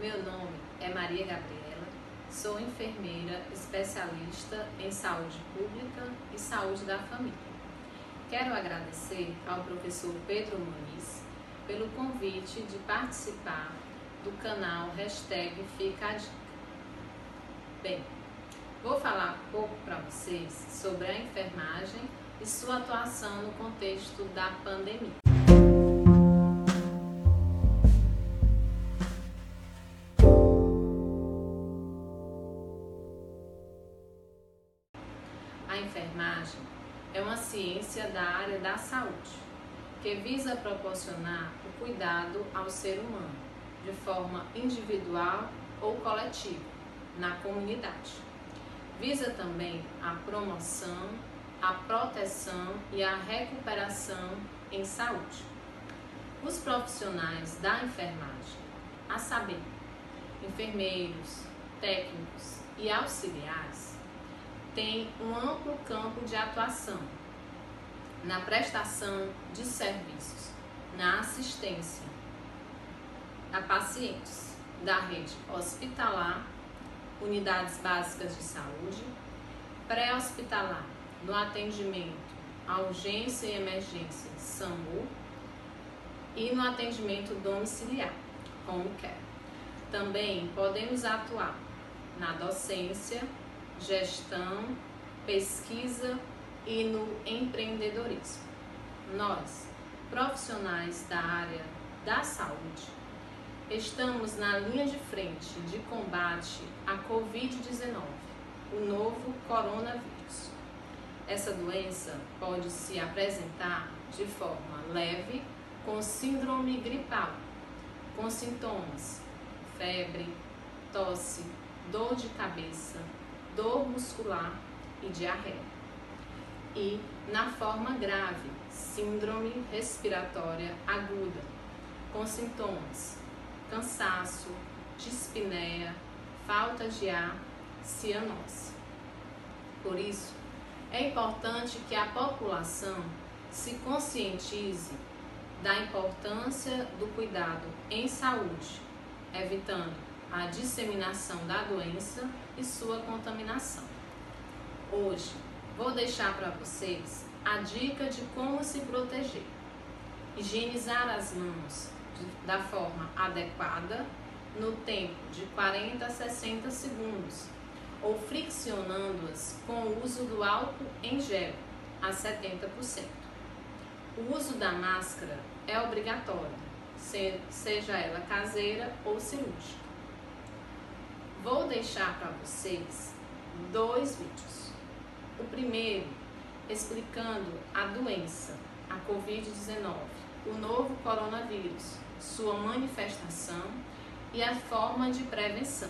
Meu nome é Maria Gabriela, sou enfermeira especialista em saúde pública e saúde da família. Quero agradecer ao professor Pedro Muniz pelo convite de participar do canal Hashtag Fica a Dica. Bem, vou falar um pouco para vocês sobre a enfermagem e sua atuação no contexto da pandemia. Enfermagem é uma ciência da área da saúde que visa proporcionar o cuidado ao ser humano de forma individual ou coletiva na comunidade. Visa também a promoção, a proteção e a recuperação em saúde. Os profissionais da enfermagem, a saber, enfermeiros, técnicos e auxiliares, tem um amplo campo de atuação na prestação de serviços, na assistência a pacientes da rede hospitalar, unidades básicas de saúde, pré-hospitalar, no atendimento à urgência e emergência SAMU e no atendimento domiciliar, home care. Também podemos atuar na docência, gestão, pesquisa e no empreendedorismo. Nós, profissionais da área da saúde, estamos na linha de frente de combate à Covid-19, o novo coronavírus. Essa doença pode se apresentar de forma leve com síndrome gripal, com sintomas febre, tosse, dor de cabeça, dor muscular e diarreia. E na forma grave, síndrome respiratória aguda, com sintomas cansaço, dispneia, falta de ar, cianose. Por isso, é importante que a população se conscientize da importância do cuidado em saúde, evitando a disseminação da doença e sua contaminação. Hoje vou deixar para vocês a dica de como se proteger. Higienizar as mãos da forma adequada no tempo de 40 a 60 segundos ou friccionando-as com o uso do álcool em gel a 70%. O uso da máscara é obrigatório, seja ela caseira ou cirúrgica. Vou deixar para vocês dois vídeos. O primeiro explicando a doença, a Covid-19, o novo coronavírus, sua manifestação e a forma de prevenção.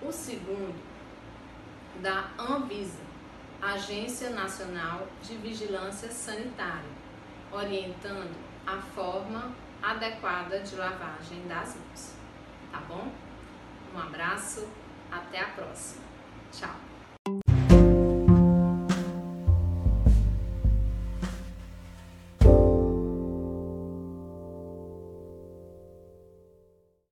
O segundo, da Anvisa, Agência Nacional de Vigilância Sanitária, orientando a forma adequada de lavagem das mãos. Tá bom? Abraço, até a próxima. Tchau!